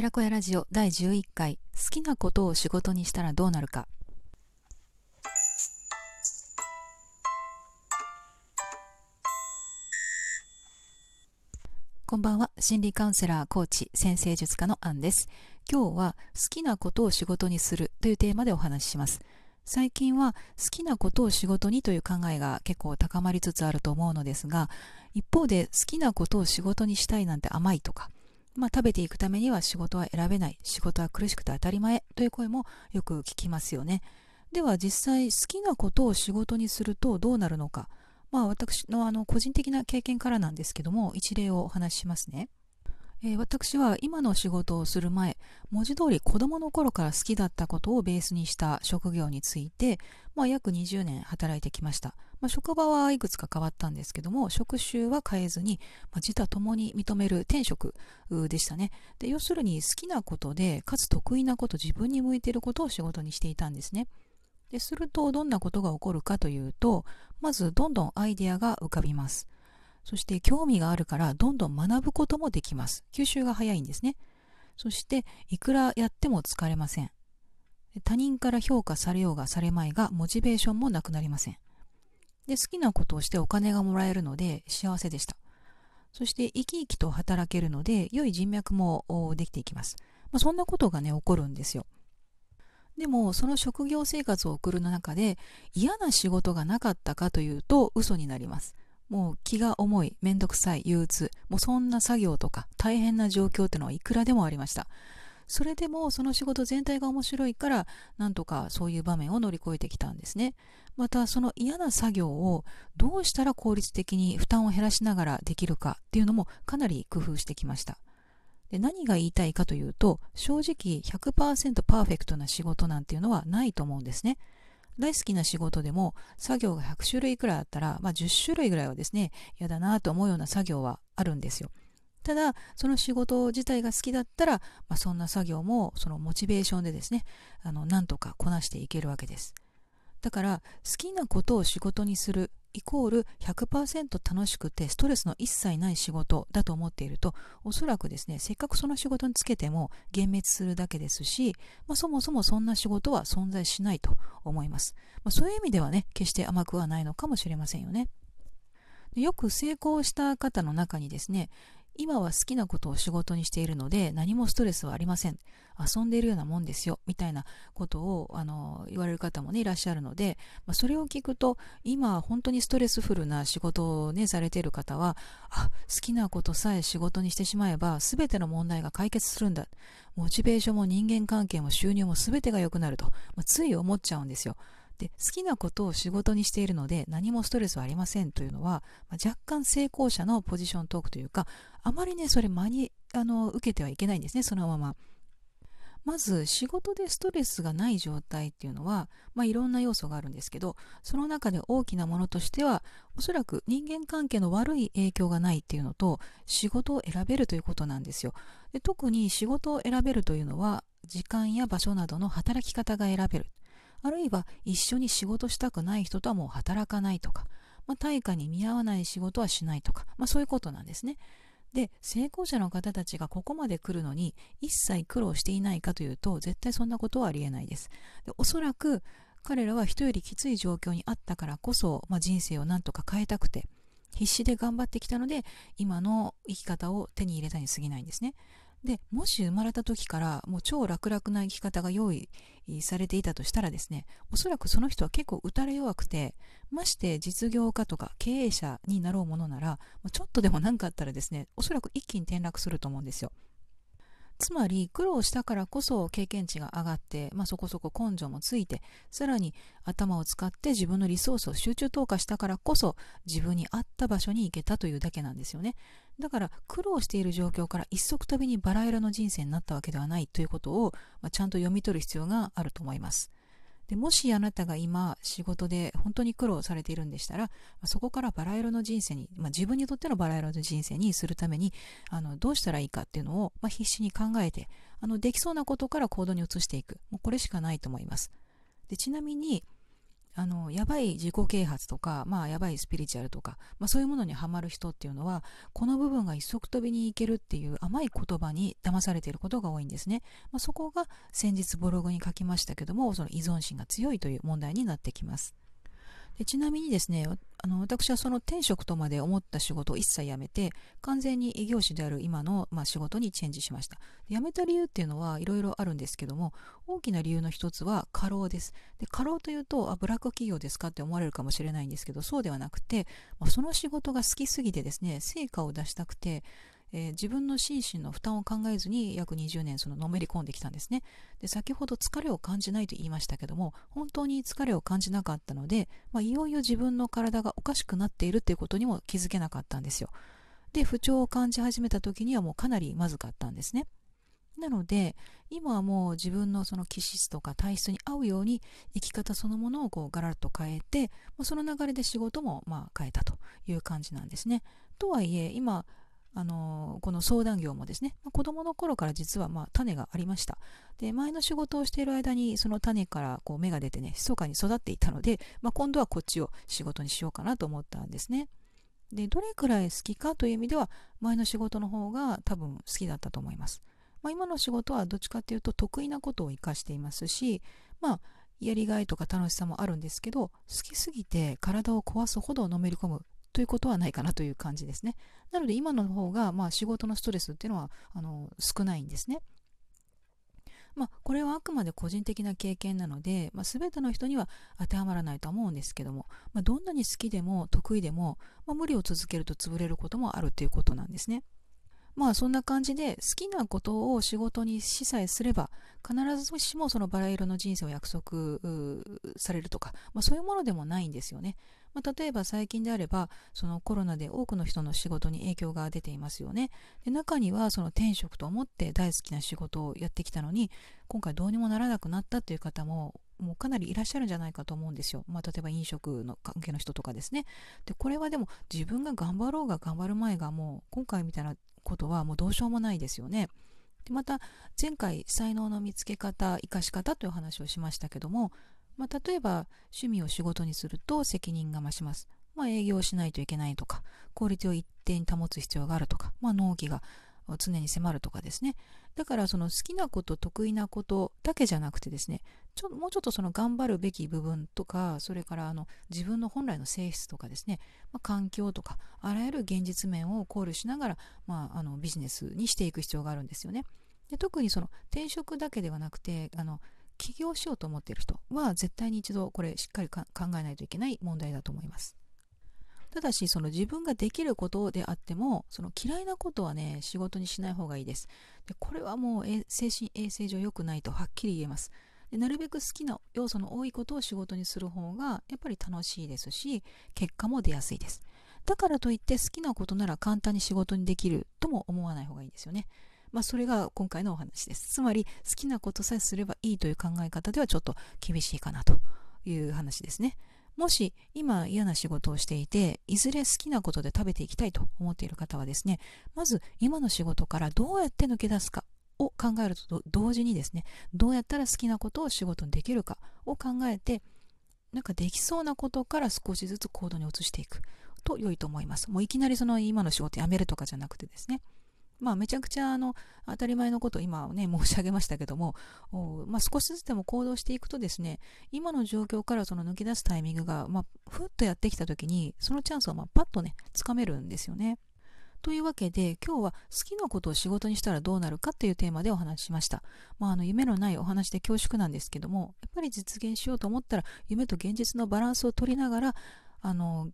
寺子屋ラジオ第11回好きなことを仕事にしたらどうなるか。こんばんは心理カウンセラーコーチ先生術家のアンです。今日は好きなことを仕事にするというテーマでお話しします。最近は好きなことを仕事にという考えが結構高まりつつあると思うのですが一方で好きなことを仕事にしたいなんて甘いとかまあ、食べていくためには仕事は選べない。仕事は苦しくて当たり前という声もよく聞きますよね。では実際好きなことを仕事にするとどうなるのか。まあ私のあの個人的な経験からなんですけども一例をお話ししますね。えー、私は今の仕事をする前文字通り子供の頃から好きだったことをベースにした職業について、まあ、約20年働いてきました、まあ、職場はいくつか変わったんですけども職種は変えずに、まあ、自他ともに認める転職でしたね。で要するに好きなことでかつ得意なこと自分に向いていることを仕事にしていたんですね。でするとどんなことが起こるかというとまずどんどんアイデアが浮かびます。そして興味があるからどんどん学ぶこともできます。吸収が早いんですね。そしていくらやっても疲れません。他人から評価されようがされまいがモチベーションもなくなりません。で好きなことをしてお金がもらえるので幸せでした。そして生き生きと働けるので良い人脈もできていきます。まあ、そんなことがね起こるんですよ。でもその職業生活を送る中で嫌な仕事がなかったかというと嘘になります。もう気が重い、めんどくさい、憂鬱、もうそんな作業とか大変な状況っていうのはいくらでもありました。それでもその仕事全体が面白いからなんとかそういう場面を乗り越えてきたんですね。またその嫌な作業をどうしたら効率的に負担を減らしながらできるかっていうのもかなり工夫してきました。で何が言いたいかというと正直100%パーフェクトな仕事なんていうのはないと思うんですね。大好きな仕事でも作業が100種類くらいあったら、まあ、10種類ぐらいはですね嫌だなと思うような作業はあるんですよ。ただその仕事自体が好きだったら、まあ、そんな作業もそのモチベーションでですねあのなんとかこなしていけるわけです。だから好きなことを仕事にするイコール100%楽しくてストレスの一切ない仕事だと思っているとおそらくですねせっかくその仕事につけても幻滅するだけですし、まあ、そもそもそんな仕事は存在しないと思います、まあ、そういう意味ではね決して甘くはないのかもしれませんよね。よく成功した方の中にですね今は好きなことを仕事にしているので何もストレスはありません。遊んでいるようなもんですよ。みたいなことをあの言われる方もねいらっしゃるので、まあ、それを聞くと今本当にストレスフルな仕事をねされている方はあ好きなことさえ仕事にしてしまえば全ての問題が解決するんだ。モチベーションも人間関係も収入も全てが良くなると、まあ、つい思っちゃうんですよ。で好きなことを仕事にしているので何もストレスはありませんというのは、まあ、若干成功者のポジショントークというかあまりねそれ真にあの受けてはいけないんですねそのまま。まず仕事でストレスがない状態っていうのは、まあ、いろんな要素があるんですけどその中で大きなものとしてはおそらく人間関係の悪い影響がないっていうのと仕事を選べるということなんですよで特に仕事を選べるというのは時間や場所などの働き方が選べるあるいは一緒に仕事したくない人とはもう働かないとか、まあ、対価に見合わない仕事はしないとか、まあ、そういうことなんですね。で成功者の方たちがここまで来るのに一切苦労していないかというと絶対そんなことはありえないですでおそらく彼らは人よりきつい状況にあったからこそ、まあ、人生をなんとか変えたくて必死で頑張ってきたので今の生き方を手に入れたに過ぎないんですねでもし生まれた時からもう超楽々な生き方が用意されていたとしたらですねおそらくその人は結構打たれ弱くてまして実業家とか経営者になろうものならちょっとでも何かあったらですねおそらく一気に転落すると思うんですよ。つまり苦労したからこそ経験値が上がって、まあ、そこそこ根性もついてさらに頭を使って自分のリソースを集中投下したからこそ自分に合った場所に行けたというだけなんですよね。だから苦労している状況から一足飛びにバラ色の人生になったわけではないということを、まあ、ちゃんと読み取る必要があると思います。でもしあなたが今仕事で本当に苦労されているんでしたらそこからバラ色の人生に、まあ、自分にとってのバラ色の人生にするためにあのどうしたらいいかっていうのを、まあ、必死に考えてあのできそうなことから行動に移していく。もうこれしかないと思います。でちなみにあのやばい自己啓発とか、まあ、やばいスピリチュアルとか、まあ、そういうものにはまる人っていうのはこの部分が一足飛びにいけるっていう甘い言葉に騙されていることが多いんですね、まあ、そこが先日ブログに書きましたけどもその依存心が強いという問題になってきます。でちなみにですねあの私はその転職とまで思った仕事を一切辞めて完全に異業種である今の、まあ、仕事にチェンジしました。辞めた理由っていうのはいろいろあるんですけども大きな理由の一つは過労です。で過労というとあブラック企業ですかって思われるかもしれないんですけどそうではなくて、まあ、その仕事が好きすぎてですね成果を出したくてえー、自分の心身の負担を考えずに約20年そののめり込んできたんですね。で先ほど疲れを感じないと言いましたけども本当に疲れを感じなかったので、まあ、いよいよ自分の体がおかしくなっているということにも気づけなかったんですよ。で不調を感じ始めた時にはもうかなりまずかったんですね。なので今はもう自分のその気質とか体質に合うように生き方そのものをこうガラッと変えてその流れで仕事もまあ変えたという感じなんですね。とはいえ今あのこの相談業もですね、まあ、子供の頃から実はまあ種がありました。で前の仕事をしている間にその種からこう芽が出てね密かに育っていたので、まあ、今度はこっちを仕事にしようかなと思ったんですね。でどれくらい好きかという意味では前の仕事の方が多分好きだったと思います、まあ、今の仕事はどっちかっていうと得意なことを活かしていますしまあやりがいとか楽しさもあるんですけど好きすぎて体を壊すほどのめり込むということはないかなという感じですね。なので今の方が、まあ、仕事のストレスっていうのはあの少ないんですね。まあ、これはあくまで個人的な経験なので、まあ、全ての人には当てはまらないと思うんですけども、まあ、どんなに好きでも得意でも、ま無理を続けると潰れることもあるということなんですね。まあそんな感じで好きなことを仕事にしさえすれば必ずしもそのバラ色の人生を約束されるとか、まあ、そういうものでもないんですよね。まあ、例えば最近であればそのコロナで多くの人の仕事に影響が出ていますよねで中にはその転職と思って大好きな仕事をやってきたのに今回どうにもならなくなったという方ももうかなりいらっしゃるんじゃないかと思うんですよ。まあ、例えば飲食の関係の人とかですね。で、これはでも自分が頑張ろうが頑張る前がもう今回みたいなことはもうどうしようもないですよね。でまた前回才能の見つけ方生かし方という話をしましたけどもまあ、例えば趣味を仕事にすると責任が増します。まあ、営業しないといけないとか、効率を一定に保つ必要があるとか、まあ、納期が常に迫るとかですね。だからその好きなこと、得意なことだけじゃなくてですね、ちょもうちょっとその頑張るべき部分とか、それからあの自分の本来の性質とかですね、まあ、環境とか、あらゆる現実面を考慮しながら、まあ、あのビジネスにしていく必要があるんですよね。で特にその転職だけではなくて、あの起業しようと思っている人は絶対に一度これしっかり考えないといけない問題だと思います。ただし、その自分ができることであっても、その嫌いなことはね、仕事にしない方がいいです。でこれはもう精神衛生上良くないとはっきり言えます。でなるべく好きな要素の多いことを仕事にする方がやっぱり楽しいですし、結果も出やすいです。だからといって好きなことなら簡単に仕事にできるとも思わない方がいいんですよね。まあ、それが今回のお話です。つまり、好きなことさえすればいいという考え方ではちょっと厳しいかなという話ですね。もし今嫌な仕事をしていて、いずれ好きなことで食べていきたいと思っている方はですね、まず今の仕事からどうやって抜け出すかを考えると同時にですね、どうやったら好きなことを仕事にできるかを考えて、なんかできそうなことから少しずつ行動に移していくと良いと思います。もういきなりその今の仕事辞めるとかじゃなくてですね。まあ、めちゃくちゃあの当たり前のことを今ね 申し上げましたけども、まあ、少しずつでも行動していくとですね今の状況からその抜け出すタイミングが、まあ、ふっとやってきた時にそのチャンスをまあパッとねつかめるんですよね。というわけで今日は好きなことを仕事にしたらどうなるかっていうテーマでお話ししました。まあ、あの夢のないお話で恐縮なんですけどもやっぱり実現しようと思ったら夢と現実のバランスを取りながらあの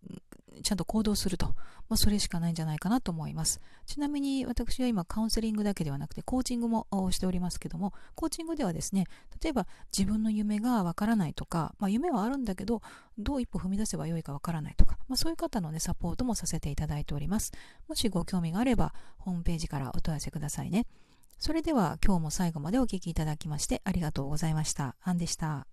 ちゃんと行動すると、まあ、それしかないんじゃないかなと思います。ちなみに私は今カウンセリングだけではなくてコーチングもしておりますけども、コーチングではですね、例えば自分の夢がわからないとか、まあ、夢はあるんだけど、どう一歩踏み出せばよいかわからないとか、まあ、そういう方のね、サポートもさせていただいております。もしご興味があれば、ホームページからお問い合わせくださいね。それでは今日も最後までお聴きいただきましてありがとうございました。アンでした。